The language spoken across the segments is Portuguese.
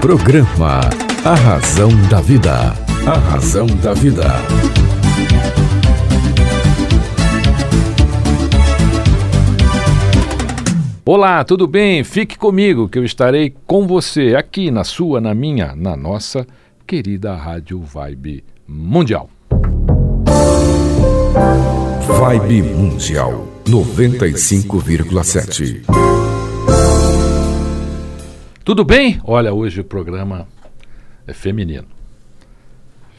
Programa A Razão da Vida. A Razão da Vida. Olá, tudo bem? Fique comigo que eu estarei com você aqui na sua, na minha, na nossa querida Rádio Vibe Mundial. Vibe Mundial 95,7. Tudo bem? Olha, hoje o programa é feminino.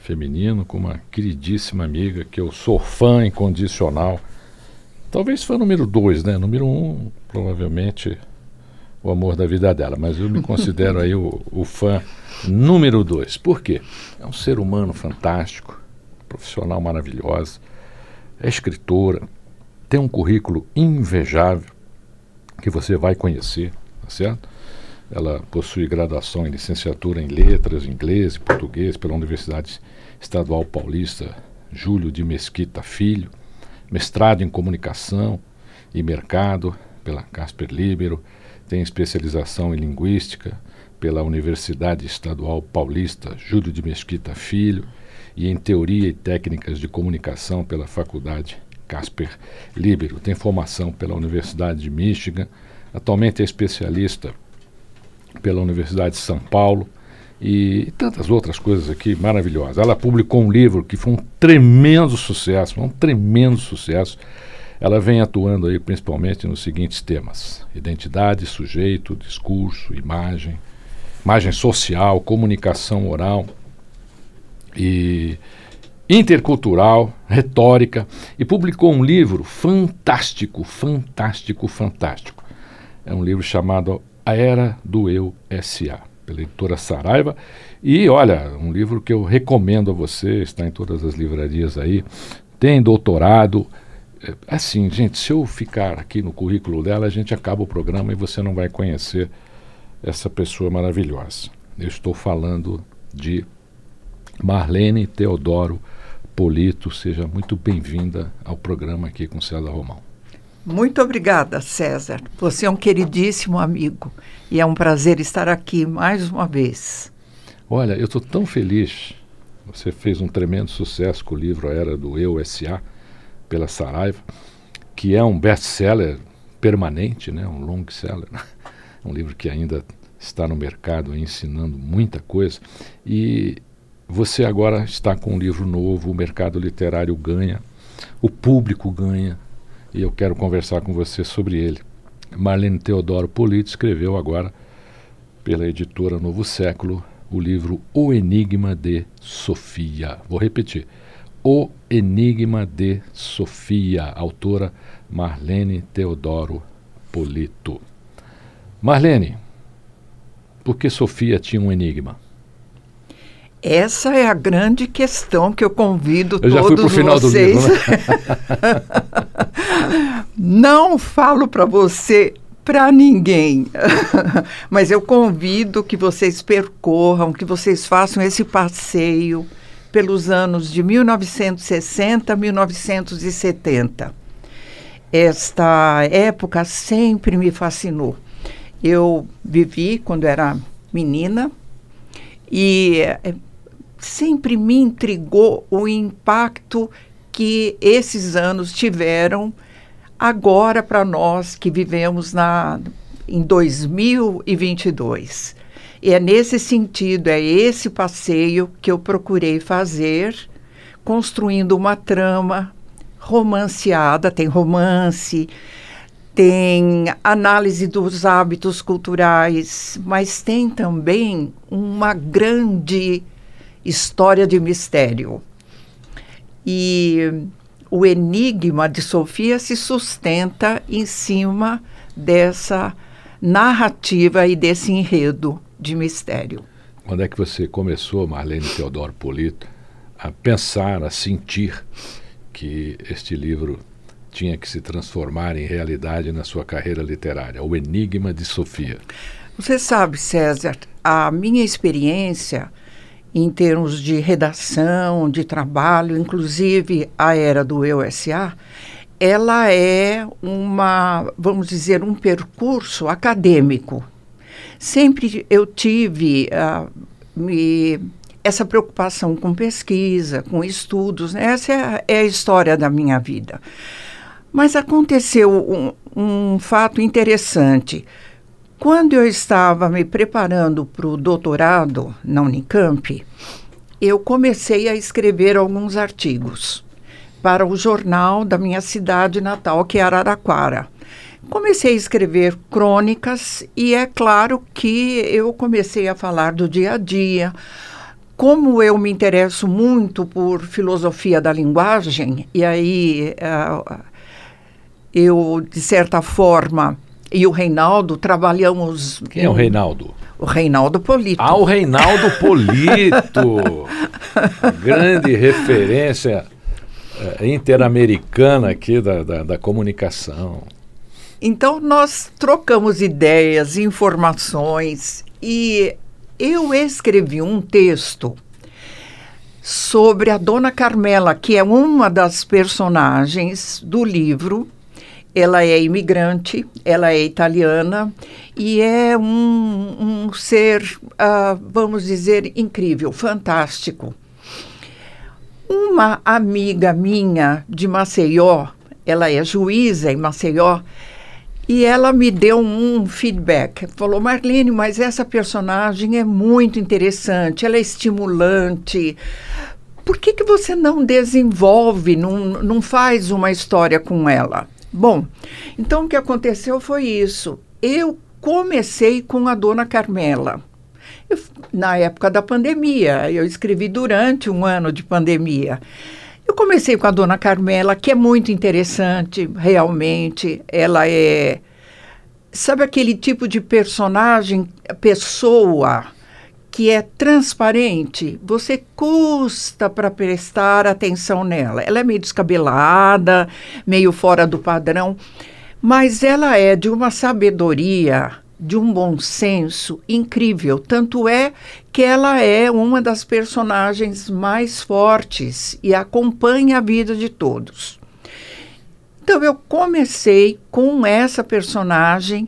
Feminino com uma queridíssima amiga que eu sou fã incondicional. Talvez fã número dois, né? Número um, provavelmente, o amor da vida dela. Mas eu me considero aí o, o fã número dois. Por quê? É um ser humano fantástico, profissional maravilhosa, é escritora, tem um currículo invejável que você vai conhecer, tá certo? Ela possui graduação em licenciatura em letras, inglês e português pela Universidade Estadual Paulista Júlio de Mesquita Filho, mestrado em comunicação e mercado pela Casper Libero, tem especialização em linguística pela Universidade Estadual Paulista Júlio de Mesquita Filho e em teoria e técnicas de comunicação pela Faculdade Casper Libero. Tem formação pela Universidade de Michigan, atualmente é especialista pela Universidade de São Paulo e tantas outras coisas aqui maravilhosas. Ela publicou um livro que foi um tremendo sucesso, um tremendo sucesso. Ela vem atuando aí principalmente nos seguintes temas: identidade, sujeito, discurso, imagem, imagem social, comunicação oral e intercultural, retórica, e publicou um livro fantástico, fantástico, fantástico. É um livro chamado A Era do Eu S.A., pela editora Saraiva. E olha, um livro que eu recomendo a você, está em todas as livrarias aí. Tem doutorado. É, assim, gente, se eu ficar aqui no currículo dela, a gente acaba o programa e você não vai conhecer essa pessoa maravilhosa. Eu estou falando de Marlene Teodoro Polito, seja muito bem-vinda ao programa aqui com César Romão. Muito obrigada, César. Você é um queridíssimo amigo e é um prazer estar aqui mais uma vez. Olha, eu estou tão feliz. Você fez um tremendo sucesso com o livro A Era do Eu S.A. pela Saraiva, que é um best-seller permanente, né? um long-seller. um livro que ainda está no mercado ensinando muita coisa. E você agora está com um livro novo, o mercado literário ganha, o público ganha, e eu quero conversar com você sobre ele. Marlene Teodoro Polito escreveu agora, pela editora Novo Século, o livro O Enigma de Sofia. Vou repetir. O Enigma de Sofia, autora Marlene Teodoro Polito. Marlene, por que Sofia tinha um enigma? Essa é a grande questão que eu convido eu todos vocês. Livro, né? Não falo para você para ninguém, mas eu convido que vocês percorram, que vocês façam esse passeio pelos anos de 1960 a 1970. Esta época sempre me fascinou. Eu vivi quando era menina e é, sempre me intrigou o impacto que esses anos tiveram agora para nós que vivemos na, em 2022. E é nesse sentido, é esse passeio que eu procurei fazer, construindo uma trama romanceada, tem romance, tem análise dos hábitos culturais, mas tem também uma grande história de mistério. E o enigma de Sofia se sustenta em cima dessa narrativa e desse enredo de mistério. Quando é que você começou, Marlene Teodoro Polito, a pensar, a sentir que este livro tinha que se transformar em realidade na sua carreira literária? O Enigma de Sofia. Você sabe, César, a minha experiência em termos de redação, de trabalho, inclusive a era do EUSA, ela é uma, vamos dizer, um percurso acadêmico. Sempre eu tive uh, me, essa preocupação com pesquisa, com estudos. Né? Essa é a, é a, história da minha vida. Mas aconteceu um, um fato interessante. Quando eu estava me preparando para o doutorado na Unicamp, eu comecei a escrever alguns artigos para o jornal da minha cidade natal, que é Araraquara. Comecei a escrever crônicas e é claro que eu comecei a falar do dia a dia. Como eu me interesso muito por filosofia da linguagem, e aí uh, eu, de certa forma, e o Reinaldo trabalhamos. Quem é o Reinaldo? O Reinaldo Polito. Ah, o Reinaldo Polito! grande referência uh, interamericana aqui da, da, da comunicação. Então, nós trocamos ideias, informações e eu escrevi um texto sobre a Dona Carmela, que é uma das personagens do livro. Ela é imigrante, ela é italiana e é um, um ser, uh, vamos dizer, incrível, fantástico. Uma amiga minha de Maceió, ela é juíza em Maceió, e ela me deu um feedback. Falou, Marlene, mas essa personagem é muito interessante, ela é estimulante. Por que, que você não desenvolve, não, não faz uma história com ela? Bom, então o que aconteceu foi isso. Eu comecei com a dona Carmela. Eu, na época da pandemia, eu escrevi durante um ano de pandemia. Eu comecei com a dona Carmela, que é muito interessante, realmente. Ela é. Sabe aquele tipo de personagem, pessoa, que é transparente? Você custa para prestar atenção nela. Ela é meio descabelada, meio fora do padrão, mas ela é de uma sabedoria de um bom senso incrível. Tanto é que ela é uma das personagens mais fortes e acompanha a vida de todos. Então eu comecei com essa personagem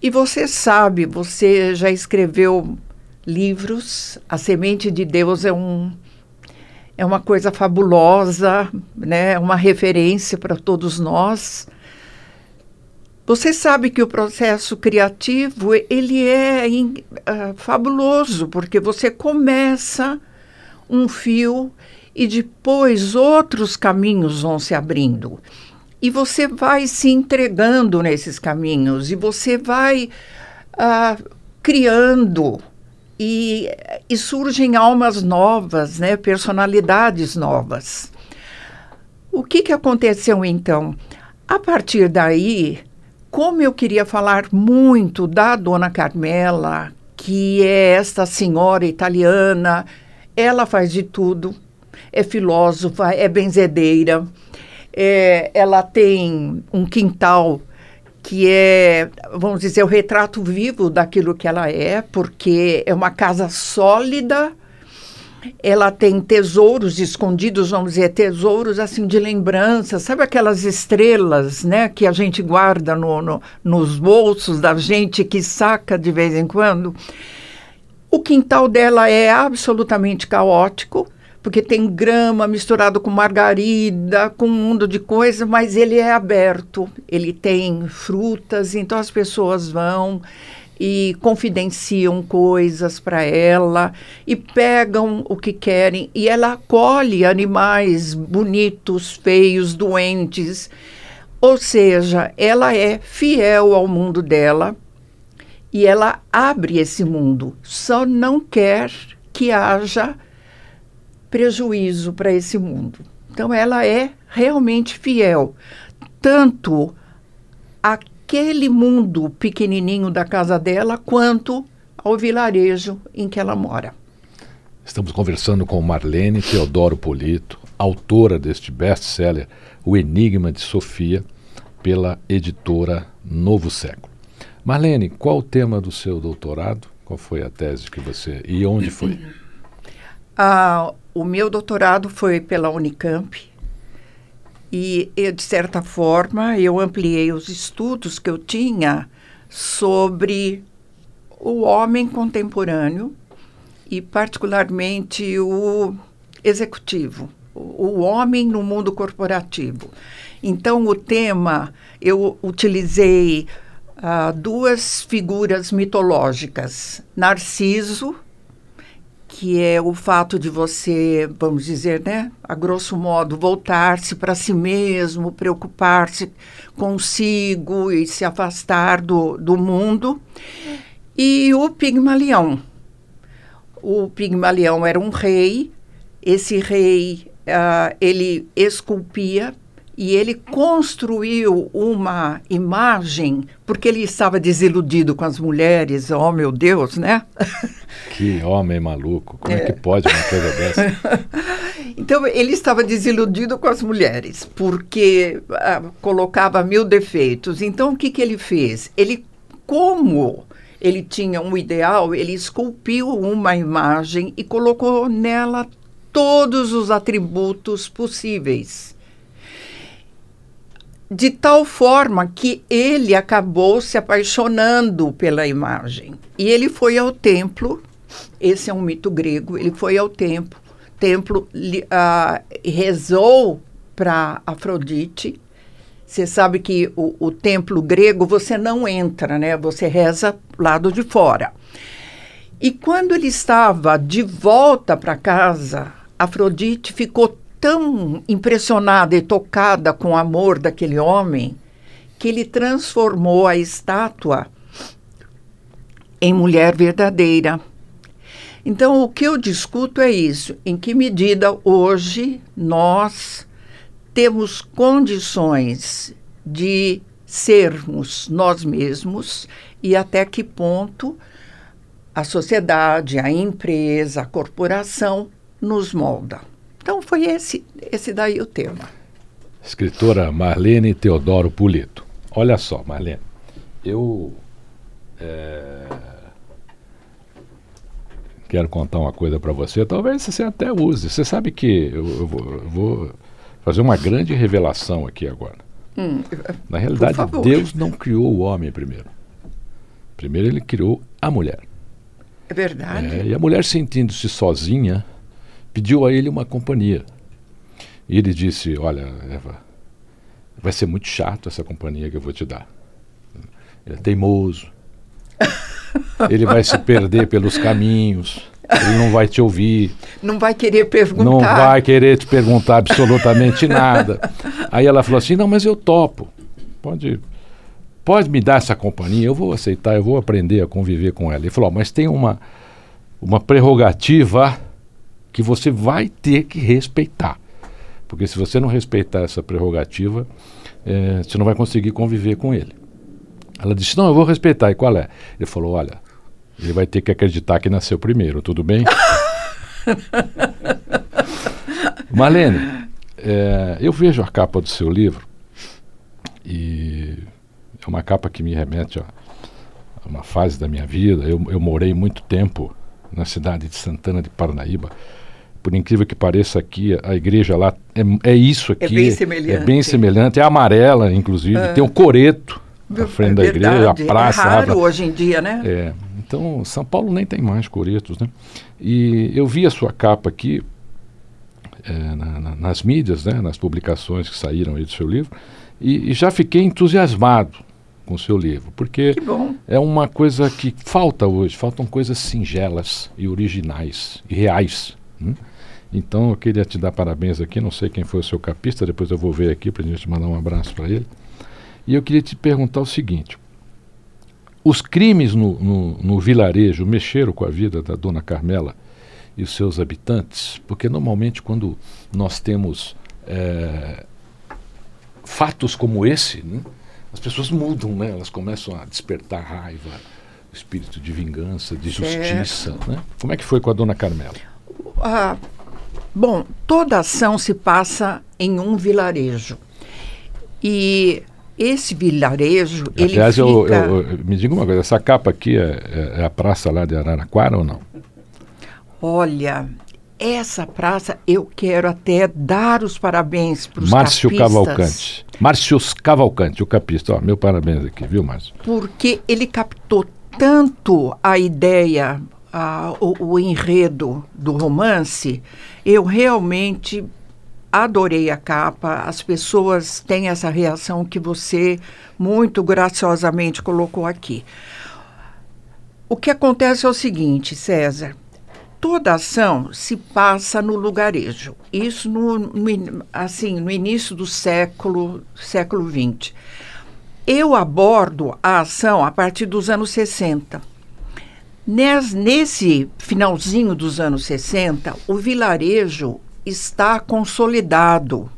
e você sabe, você já escreveu livros, A Semente de Deus é um é uma coisa fabulosa, né? É uma referência para todos nós. Você sabe que o processo criativo ele é uh, fabuloso porque você começa um fio e depois outros caminhos vão se abrindo e você vai se entregando nesses caminhos e você vai uh, criando e, e surgem almas novas, né, personalidades novas. O que, que aconteceu então? A partir daí, como eu queria falar muito da Dona Carmela, que é esta senhora italiana, ela faz de tudo, é filósofa, é benzedeira, é, ela tem um quintal que é, vamos dizer, o retrato vivo daquilo que ela é, porque é uma casa sólida, ela tem tesouros escondidos, vamos dizer, tesouros assim de lembrança, sabe aquelas estrelas, né, que a gente guarda no, no, nos bolsos da gente que saca de vez em quando. O quintal dela é absolutamente caótico, porque tem grama misturado com margarida, com um mundo de coisas, mas ele é aberto, ele tem frutas, então as pessoas vão e confidenciam coisas para ela e pegam o que querem. E ela acolhe animais bonitos, feios, doentes. Ou seja, ela é fiel ao mundo dela e ela abre esse mundo, só não quer que haja prejuízo para esse mundo. Então ela é realmente fiel, tanto a aquele mundo pequenininho da casa dela quanto ao vilarejo em que ela mora. Estamos conversando com Marlene Teodoro Polito, autora deste best-seller O Enigma de Sofia, pela editora Novo Século. Marlene, qual o tema do seu doutorado? Qual foi a tese que você e onde foi? Ah, o meu doutorado foi pela Unicamp, e, eu, de certa forma, eu ampliei os estudos que eu tinha sobre o homem contemporâneo e, particularmente, o executivo, o homem no mundo corporativo. Então, o tema, eu utilizei uh, duas figuras mitológicas: Narciso, que é o fato de você, vamos dizer, né, a grosso modo, voltar-se para si mesmo, preocupar-se consigo e se afastar do, do mundo, e o Pigmalião. O Pigmalião era um rei, esse rei, uh, ele esculpia e ele construiu uma imagem, porque ele estava desiludido com as mulheres, oh meu Deus, né? Que homem maluco, como é, é que pode uma coisa dessa? então, ele estava desiludido com as mulheres, porque ah, colocava mil defeitos. Então, o que, que ele fez? Ele, como ele tinha um ideal, ele esculpiu uma imagem e colocou nela todos os atributos possíveis de tal forma que ele acabou se apaixonando pela imagem. E ele foi ao templo, esse é um mito grego, ele foi ao templo, templo uh, rezou para Afrodite. Você sabe que o, o templo grego você não entra, né? Você reza lado de fora. E quando ele estava de volta para casa, Afrodite ficou tão impressionada e tocada com o amor daquele homem que ele transformou a estátua em mulher verdadeira. Então, o que eu discuto é isso: em que medida hoje nós temos condições de sermos nós mesmos e até que ponto a sociedade, a empresa, a corporação nos molda. Então foi esse, esse daí o tema. Escritora Marlene Teodoro Puleto. Olha só, Marlene, eu é, quero contar uma coisa para você. Talvez você até use. Você sabe que eu, eu, vou, eu vou, fazer uma grande revelação aqui agora. Hum, Na realidade, Deus não criou o homem primeiro. Primeiro ele criou a mulher. É verdade. É, e a mulher sentindo-se sozinha, pediu a ele uma companhia. E ele disse: Olha, Eva, vai ser muito chato essa companhia que eu vou te dar. Ele é teimoso. ele vai se perder pelos caminhos. Ele não vai te ouvir. Não vai querer perguntar. Não vai querer te perguntar absolutamente nada. Aí ela falou assim: Não, mas eu topo. Pode, pode me dar essa companhia. Eu vou aceitar. Eu vou aprender a conviver com ela. Ele falou: Mas tem uma, uma prerrogativa que você vai ter que respeitar. Porque se você não respeitar essa prerrogativa, é, você não vai conseguir conviver com ele. Ela disse: Não, eu vou respeitar. E qual é? Ele falou: Olha, ele vai ter que acreditar que nasceu primeiro, tudo bem? Marlene, é, eu vejo a capa do seu livro e é uma capa que me remete a, uma fase da minha vida. Eu, eu morei muito tempo na cidade de Santana de Parnaíba por incrível que pareça aqui, a igreja lá é, é isso aqui. É bem semelhante. É bem semelhante, é amarela, inclusive, ah. tem um coreto na frente é da igreja, a praça. É raro hoje em dia, né? É. Então, São Paulo nem tem mais coretos, né? E eu vi a sua capa aqui é, na, na, nas mídias, né? Nas publicações que saíram aí do seu livro, e, e já fiquei entusiasmado com o seu livro, porque é uma coisa que falta hoje, faltam coisas singelas e originais e reais. Né? Então eu queria te dar parabéns aqui, não sei quem foi o seu capista, depois eu vou ver aqui para a gente mandar um abraço para ele. E eu queria te perguntar o seguinte: os crimes no, no, no, vilarejo mexeram com a vida da dona Carmela e os seus habitantes? Porque normalmente quando nós temos é, fatos como esse, né, as pessoas mudam, né? elas começam a despertar raiva, espírito de vingança, de justiça. Né? Como é que foi com a dona Carmela? Ah, Bom, toda ação se passa em um vilarejo. E esse vilarejo. Aliás, ele fica... eu, eu, me diga uma coisa: essa capa aqui é, é, é, a praça lá de Araraquara ou não? Olha, essa praça eu quero até dar os parabéns para os Márcio Cavalcante. Márcio Cavalcante, o capista. Ó, meu parabéns aqui, viu, Márcio? Porque ele captou tanto a ideia, a, o, o enredo do romance, eu realmente adorei a capa. As pessoas têm essa reação que você muito graciosamente colocou aqui. O que acontece é o seguinte, César. Toda ação se passa no lugarejo. Isso no, no assim, no início do século século XX. Eu abordo a ação a partir dos anos 60. Nes, nesse finalzinho dos anos 60, o vilarejo está consolidado.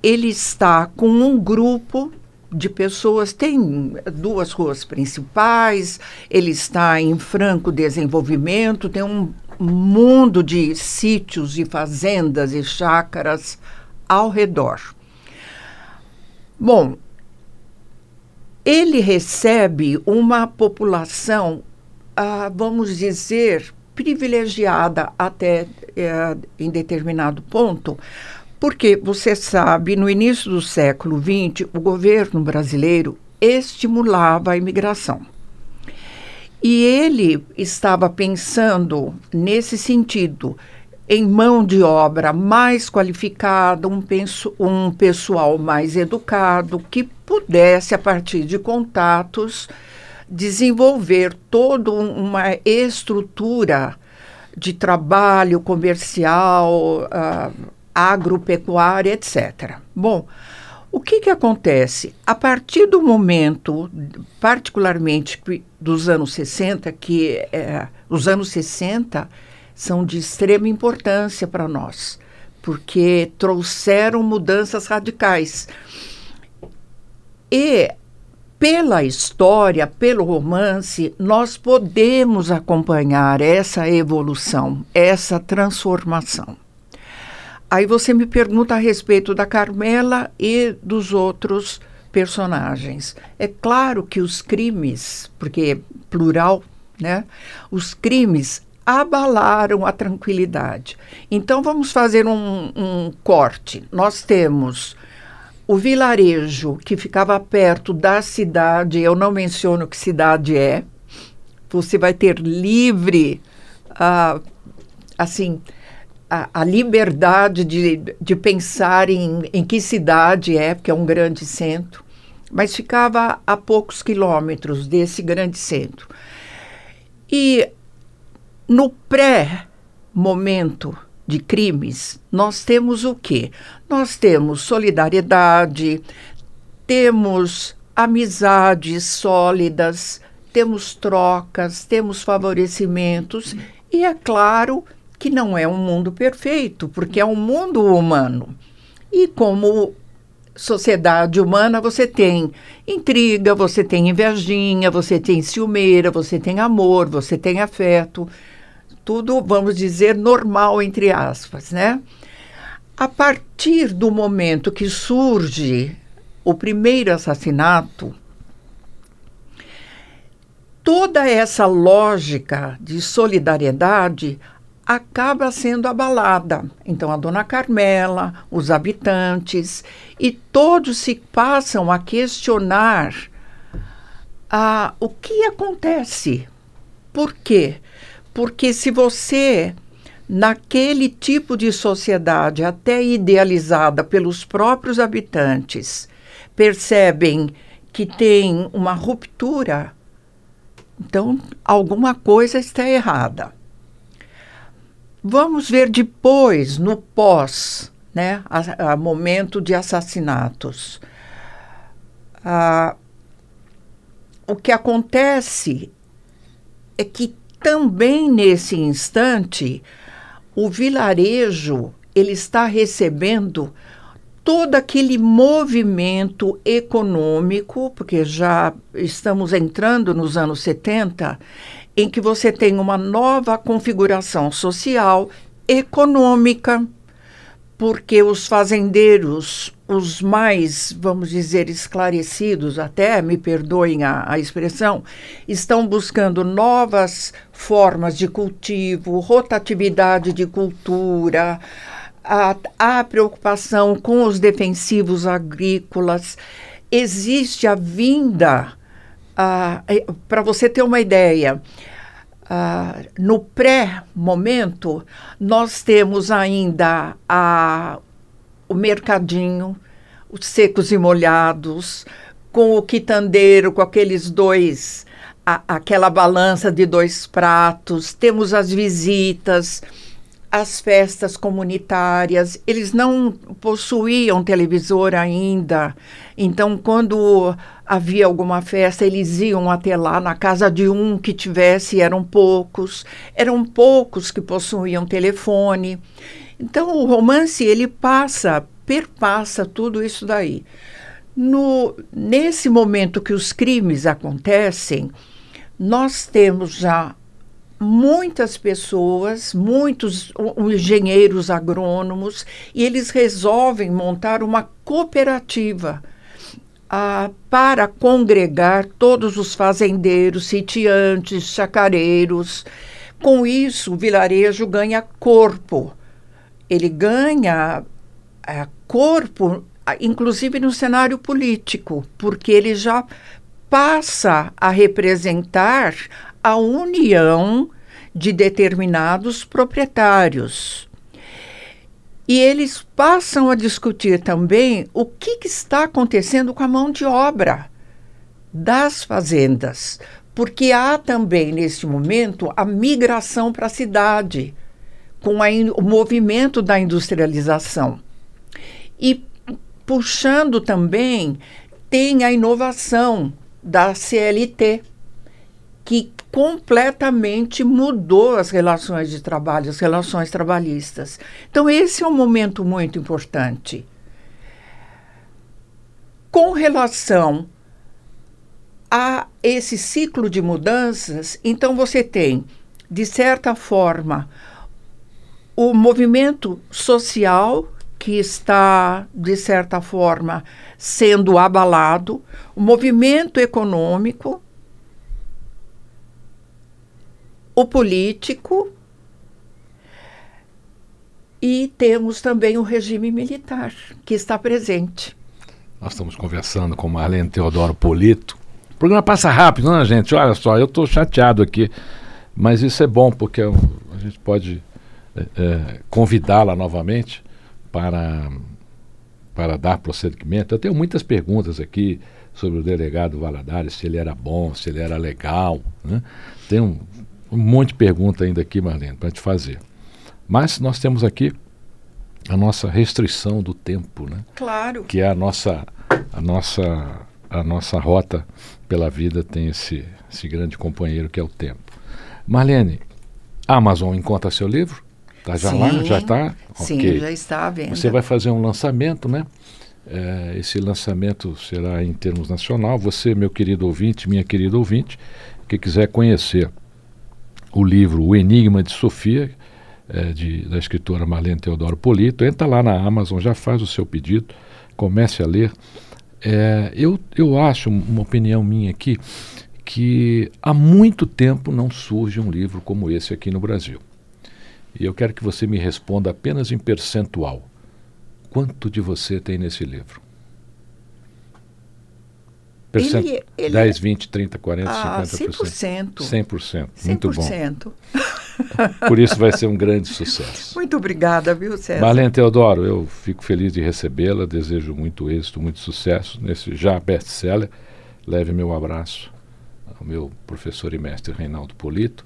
Ele está com um grupo de pessoas, tem duas ruas principais, ele está em franco desenvolvimento, tem um mundo de sítios e fazendas e chácaras ao redor. Bom, ele recebe uma população, ah, vamos dizer, privilegiada até eh, em determinado ponto, porque você sabe, no início do século XX, o governo brasileiro estimulava a imigração. E ele estava pensando nesse sentido, em mão de obra mais qualificada, um, penso, um pessoal mais educado, que pudesse, a partir de contatos, desenvolver toda uma estrutura de trabalho comercial, uh, agropecuária, etc. Bom, o que, que acontece? A partir do momento, particularmente dos anos 60, que é, os anos 60 são de extrema importância para nós, porque trouxeram mudanças radicais. E pela história, pelo romance, nós podemos acompanhar essa evolução, essa transformação. Aí você me pergunta a respeito da Carmela e dos outros personagens. É claro que os crimes, porque é plural, né? Os crimes abalaram a tranquilidade. Então vamos fazer um, um corte. Nós temos o vilarejo que ficava perto da cidade, eu não menciono que cidade é, você vai ter livre, uh, assim, a, a, liberdade de, de pensar em, em que cidade é, porque é um grande centro, mas ficava a poucos quilômetros desse grande centro. E no pré-momento de crimes, nós temos o quê? Nós temos solidariedade, temos amizades sólidas, temos trocas, temos favorecimentos e é claro que não é um mundo perfeito, porque é um mundo humano. E como sociedade humana, você tem intriga, você tem invejinha, você tem ciumeira, você tem amor, você tem afeto tudo, vamos dizer, normal, entre aspas, né? A partir do momento que surge o primeiro assassinato, toda essa lógica de solidariedade acaba sendo abalada. Então, a dona Carmela, os habitantes, e todos se passam a questionar ah, o que acontece. Por quê? Porque se você, naquele tipo de sociedade, até idealizada pelos próprios habitantes, percebem que tem uma ruptura, então alguma coisa está errada. Vamos ver depois, no pós, né, a, a momento de assassinatos. Ah, o que acontece é que também nesse instante, o vilarejo ele está recebendo todo aquele movimento econômico, porque já estamos entrando nos anos 70, em que você tem uma nova configuração social, econômica, porque os fazendeiros, os mais, vamos dizer, esclarecidos, até me perdoem a, a, expressão, estão buscando novas formas de cultivo, rotatividade de cultura, a, a preocupação com os defensivos agrícolas. Existe a vinda Ah, Para você ter uma ideia, ah, no pré-momento, nós temos ainda a, o mercadinho, os secos e molhados, com o quitandeiro, com aqueles dois, a, aquela balança de dois pratos, temos as visitas, as festas comunitárias. Eles não possuíam televisor ainda, então, quando havia alguma festa, eles iam até lá na casa de um que tivesse, eram poucos, eram poucos que possuíam telefone. Então, o romance ele passa, perpassa tudo isso daí. No, nesse momento que os crimes acontecem, nós temos já muitas pessoas, muitos engenheiros agrônomos, e eles resolvem montar uma cooperativa ah, para congregar todos os fazendeiros, sitiantes, chacareiros. Com isso, o vilarejo ganha corpo. Ele ganha ah, corpo, inclusive no cenário político, porque ele já passa a representar a união de determinados proprietários. E eles passam a discutir também o que, que está acontecendo com a mão de obra das fazendas, porque há também, neste momento, a migração para a cidade, com a, o movimento da industrialização. E puxando também, tem a inovação da CLT, que completamente mudou as relações de trabalho, as relações trabalhistas. Então, esse é um momento muito importante. Com relação a esse ciclo de mudanças, então você tem, de certa forma, o movimento social que está, de certa forma, sendo abalado, o movimento econômico, o político e temos também o regime militar, que está presente. Nós estamos conversando com Marlene Teodoro Polito. O programa passa rápido, né, gente? Olha só, eu estou chateado aqui, mas isso é bom, porque a gente pode é, é, convidá-la novamente para, para dar procedimento. Eu tenho muitas perguntas aqui sobre o delegado Valadares, se ele era bom, se ele era legal. Né? Tenho um monte de pergunta ainda aqui, Marlene, para te fazer. Mas nós temos aqui a nossa restrição do tempo, né? Claro. Que é a nossa, a nossa, a nossa rota pela vida tem esse, esse grande companheiro que é o tempo. Marlene, a Amazon encontra seu livro? Tá já Sim. lá? Já está? Sim, Ok. já está à venda. Você vai fazer um lançamento, né? É, esse lançamento será em termos nacional. Você, meu querido ouvinte, minha querida ouvinte, que quiser conhecer o livro O Enigma de Sofia, é, de, da escritora Marlene Teodoro Polito, entra lá na Amazon, já faz o seu pedido, comece a ler. É, eu, eu acho, uma opinião minha aqui, que há muito tempo não surge um livro como esse aqui no Brasil. E eu quero que você me responda apenas em percentual. Quanto de você tem nesse livro? Percent... Ele- ele- 10, 20, 30, 40, Ah, 50%. 100%. 100%. Muito bom. 100%. Por isso vai ser um grande sucesso. Muito obrigada, viu, César? Marlene Teodoro, eu fico feliz de recebê-la, desejo muito êxito, muito sucesso nesse já best-seller. Leve meu abraço ao meu professor e mestre Reinaldo Polito.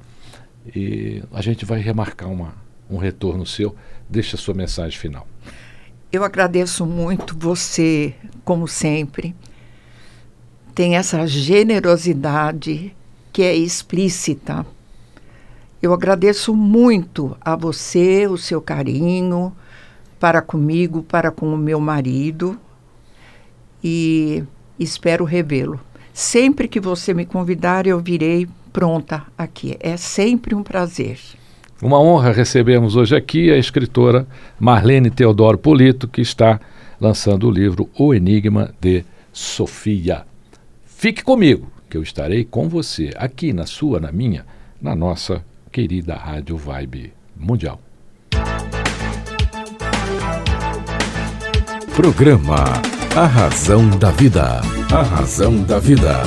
E a gente vai remarcar uma, um retorno seu. Deixa a sua mensagem final. Eu agradeço muito você, como sempre. Tem essa generosidade que é explícita. Eu agradeço muito a você, o seu carinho para comigo, para com o meu marido e espero revê-lo. Sempre que você me convidar, eu virei pronta aqui. É sempre um prazer. Uma honra recebemos hoje aqui a escritora Marlene Teodoro Polito, que está lançando o livro O Enigma de Sofia. Fique comigo, que eu estarei com você, aqui na sua, na minha, na nossa querida Rádio Vibe Mundial. Programa A Razão da Vida. A Razão da Vida.